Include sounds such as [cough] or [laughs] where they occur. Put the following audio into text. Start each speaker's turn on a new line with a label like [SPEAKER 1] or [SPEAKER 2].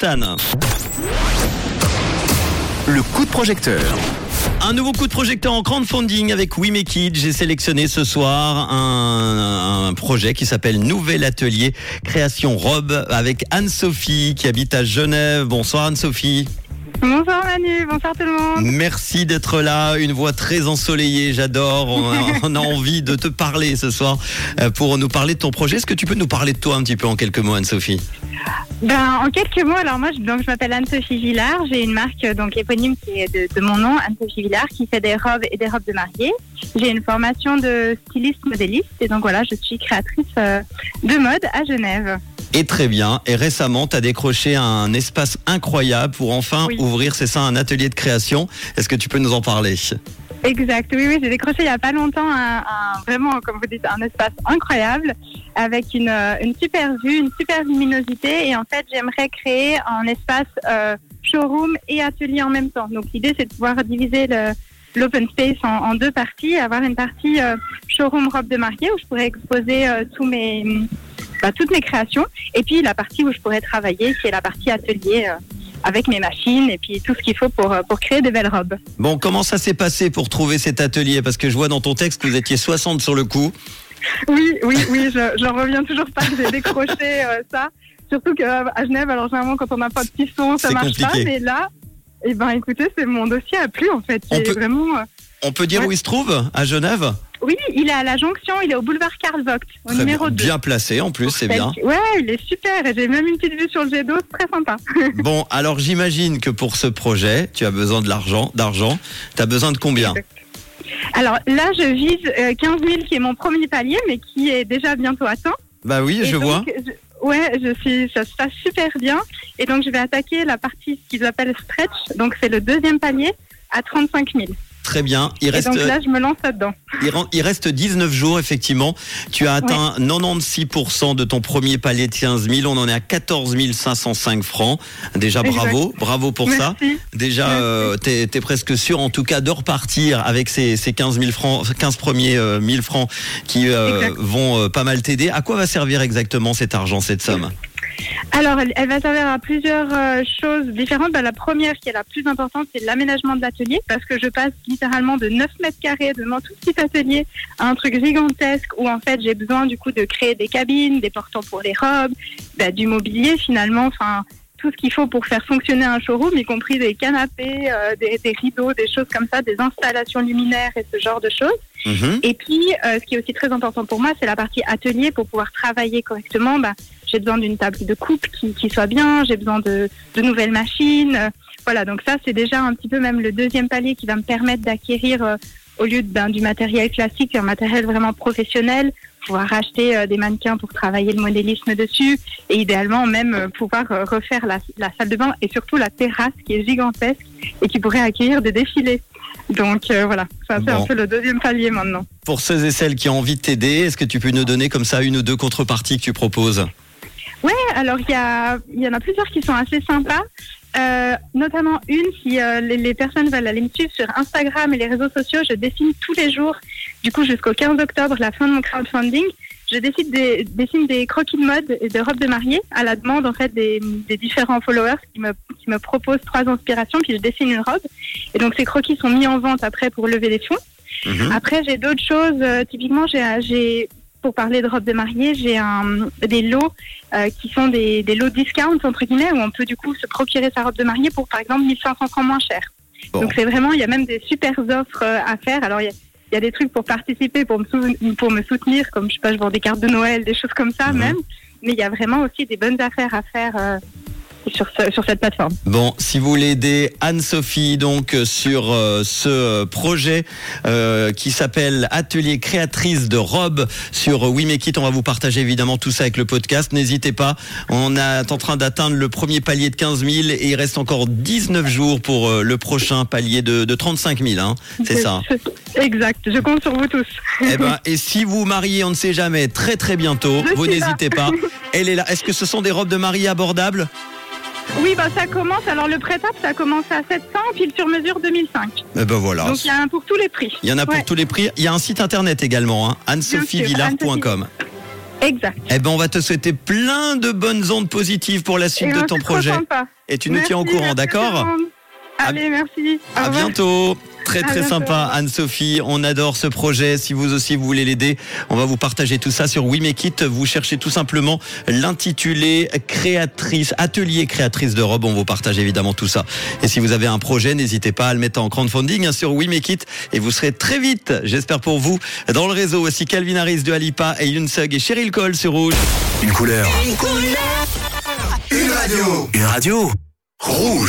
[SPEAKER 1] Tan.
[SPEAKER 2] Le coup de projecteur.
[SPEAKER 1] Un nouveau coup de projecteur en crowdfunding avec We Make It. J'ai sélectionné ce soir un, un projet qui s'appelle Nouvel Atelier Création Robe avec Anne-Sophie qui habite à Genève. Bonsoir Anne-Sophie.
[SPEAKER 3] Bonsoir Manu, bonsoir tout le monde.
[SPEAKER 1] Merci d'être là, une voix très ensoleillée, j'adore. On, a- [laughs] on a envie de te parler ce soir euh, pour nous parler de ton projet. Est-ce que tu peux nous parler de toi un petit peu en quelques mots, Anne-Sophie?
[SPEAKER 3] Ben, en quelques mots, alors moi, je, donc, je m'appelle Anne-Sophie Villard. J'ai une marque donc éponyme qui est de, de mon nom, Anne-Sophie Villard, qui fait des robes et des robes de mariée. J'ai une formation de styliste modéliste et donc voilà, je suis créatrice euh, de mode à Genève.
[SPEAKER 1] Et très bien. Et récemment, tu as décroché un espace incroyable pour enfin
[SPEAKER 3] Oui.
[SPEAKER 1] ouvrir, c'est ça, un atelier de création. Est-ce que tu peux nous en parler?
[SPEAKER 3] Exact, oui, oui, j'ai décroché il n'y a pas longtemps un, un- vraiment, comme vous dites, un espace incroyable avec une, euh, une super vue, une super luminosité et en fait j'aimerais créer un espace euh, showroom et atelier en même temps. Donc l'idée c'est de pouvoir diviser l'open space en, en deux parties, avoir une partie euh, showroom robe de mariée où je pourrais exposer euh, tous mes, bah, toutes mes créations et puis la partie où je pourrais travailler qui est la partie atelier euh, avec mes machines et puis tout ce qu'il faut pour, euh, pour créer de belles robes.
[SPEAKER 1] Bon, comment ça s'est passé pour trouver cet atelier? Parce que je vois dans ton texte que vous étiez 60 sur le coup.
[SPEAKER 3] Oui, oui, oui, je j'en reviens toujours pas que j'ai décroché euh, ça. Surtout qu'à Genève, alors généralement quand on n'a pas de piston, ça marche
[SPEAKER 1] compliqué.
[SPEAKER 3] pas. Mais là, eh ben écoutez, c'est mon dossier a plu en fait.
[SPEAKER 1] On peut-
[SPEAKER 3] vraiment. euh,
[SPEAKER 1] On peut dire
[SPEAKER 3] Ouais.
[SPEAKER 1] où il se trouve À Genève?
[SPEAKER 3] Oui, il est à la jonction, il est au boulevard Karl Vogt, au
[SPEAKER 1] Très
[SPEAKER 3] numéro
[SPEAKER 1] bien,
[SPEAKER 3] 2.
[SPEAKER 1] bien placé en plus, c'est bien.
[SPEAKER 3] Ouais, il est super. Et j'ai même une petite vue sur le jet d'eau, très sympa. [laughs]
[SPEAKER 1] Bon, alors j'imagine que pour ce projet, tu as besoin de l'argent. D'argent. Tu as besoin de combien?
[SPEAKER 3] Alors là, je vise euh, 15 000 qui est mon premier palier, mais qui est déjà bientôt atteint.
[SPEAKER 1] Bah oui,
[SPEAKER 3] Et
[SPEAKER 1] je
[SPEAKER 3] donc,
[SPEAKER 1] vois.
[SPEAKER 3] je- ouais, je suis, ça se passe super bien. Et donc, je vais attaquer la partie qu'ils appellent stretch. Donc, c'est le deuxième palier à 35 000.
[SPEAKER 1] Très bien. Il
[SPEAKER 3] Et
[SPEAKER 1] reste,
[SPEAKER 3] donc là, je me lance là-dedans.
[SPEAKER 1] il reste 19 jours, effectivement. Tu as atteint 96% de ton premier palier de 15 000. On en est à 14 505 francs. Déjà,
[SPEAKER 3] Exact.
[SPEAKER 1] bravo. Bravo pour ça. Déjà, euh, t'es es presque sûr, en tout cas, de repartir avec ces, ces 15 000 francs, 15 premiers euh, 1000 francs qui euh, vont euh, pas mal t'aider. À quoi va servir exactement cet argent, cette somme?
[SPEAKER 3] Alors, elle, elle va servir à plusieurs euh, choses différentes. Bah, la première, qui est la plus importante, c'est l'aménagement de l'atelier, parce que je passe littéralement de 9 mètres carrés de mon tout petit atelier à un truc gigantesque où, en fait, j'ai besoin du coup de créer des cabines, des portants pour les robes, bah, du mobilier finalement, enfin tout ce qu'il faut pour faire fonctionner un showroom, y compris des canapés, euh, des, des rideaux, des choses comme ça, des installations luminaires et ce genre de choses.
[SPEAKER 1] Mhm.
[SPEAKER 3] Et puis, euh, ce qui est aussi très important pour moi, c'est la partie atelier pour pouvoir travailler correctement. Bah, j'ai besoin d'une table de coupe qui, qui soit bien, j'ai besoin de, de nouvelles machines. voilà, donc ça, c'est déjà un petit peu même le deuxième palier qui va me permettre d'acquérir, euh, au lieu ben, du matériel classique, un matériel vraiment professionnel, pouvoir acheter euh, des mannequins pour travailler le modélisme dessus et idéalement même euh, pouvoir refaire la, la salle de bain et surtout la terrasse qui est gigantesque et qui pourrait accueillir des défilés. Donc voilà, ça c'est
[SPEAKER 1] Bon.
[SPEAKER 3] un peu le deuxième palier maintenant.
[SPEAKER 1] Pour ceux et celles qui ont envie de t'aider, est-ce que tu peux nous donner comme ça une ou deux contreparties que tu proposes?
[SPEAKER 3] Ouais, alors il y, a, il y en a plusieurs qui sont assez sympas. Euh, notamment une, si euh, les, les personnes veulent aller me suivre sur Instagram et les réseaux sociaux, je dessine tous les jours, du coup jusqu'au 15 octobre, la fin de mon crowdfunding. Je décide des, dessine des croquis de mode et de robes de mariée à la demande en fait des, des différents followers qui me, qui me proposent trois inspirations, puis je dessine une robe. Et donc ces croquis sont mis en vente après pour lever les fonds.
[SPEAKER 1] Mhm.
[SPEAKER 3] Après, j'ai d'autres choses. euh, typiquement, j'ai, pour parler de robes de mariée, j'ai des lots euh, qui sont des, des lots discount, entre guillemets, où on peut du coup se procurer sa robe de mariée pour, par exemple, 1500 francs moins cher.
[SPEAKER 1] Bon.
[SPEAKER 3] Donc, c'est vraiment, il y a même des super offres euh, à faire. Alors, il y a, il y a des trucs pour participer, pour me, sou- pour me soutenir, comme je sais pas, je vends des cartes de Noël, des choses comme ça
[SPEAKER 1] Mhm.
[SPEAKER 3] même. Mais il y a vraiment aussi des bonnes affaires à faire euh, sur, ce- sur cette plateforme.
[SPEAKER 1] Bon, si vous voulez aider Anne-Sophie donc euh, sur euh, ce euh, projet euh, qui s'appelle Atelier créatrice de robes sur We Make It, on va vous partager évidemment tout ça avec le podcast. N'hésitez pas, on est en train d'atteindre le premier palier de 15 000 et il reste encore 19 jours pour euh, le prochain palier de, de 35 000. Hein, c'est ça.
[SPEAKER 3] Exact. Je compte sur vous tous.
[SPEAKER 1] Eh ben, [laughs] et si vous mariez, on ne sait jamais, très très bientôt,
[SPEAKER 3] Je
[SPEAKER 1] vous n'hésitez pas. [laughs] Elle est là. Est-ce que ce sont des robes de mariée abordables?
[SPEAKER 3] Oui, bah ça commence. Alors le prêt-à-porter, ça commence à 700, puis le sur-mesure 2005.
[SPEAKER 1] Eh ben voilà.
[SPEAKER 3] Donc il y a un pour tous les prix.
[SPEAKER 1] Il y en a pour
[SPEAKER 3] Ouais.
[SPEAKER 1] tous les prix. Il y a un site internet également, hein, anne-sophievillard.com.
[SPEAKER 3] Exact.
[SPEAKER 1] Eh ben, on va te souhaiter plein de bonnes ondes positives pour la suite
[SPEAKER 3] Et
[SPEAKER 1] de
[SPEAKER 3] ben,
[SPEAKER 1] ton projet.
[SPEAKER 3] sympa.
[SPEAKER 1] Et tu nous
[SPEAKER 3] Merci,
[SPEAKER 1] tiens au courant, d'accord.
[SPEAKER 3] Allez, merci. Au
[SPEAKER 1] À
[SPEAKER 3] revoir.
[SPEAKER 1] bientôt. Très
[SPEAKER 3] À
[SPEAKER 1] très sympa Anne-Sophie, on adore ce projet. Si vous aussi vous voulez l'aider, on va vous partager tout ça sur We Make It. Vous cherchez tout simplement l'intitulé créatrice, atelier créatrice de robes. On vous partage évidemment tout ça. Et si vous avez un projet, n'hésitez pas à le mettre en crowdfunding hein, sur We Make It et vous serez très vite, j'espère pour vous, dans le réseau aussi Calvin Harris de Alipa et Yunsug et Cheryl Cole sur Rouge.
[SPEAKER 2] Une couleur. Une radio. Une radio. Rouge.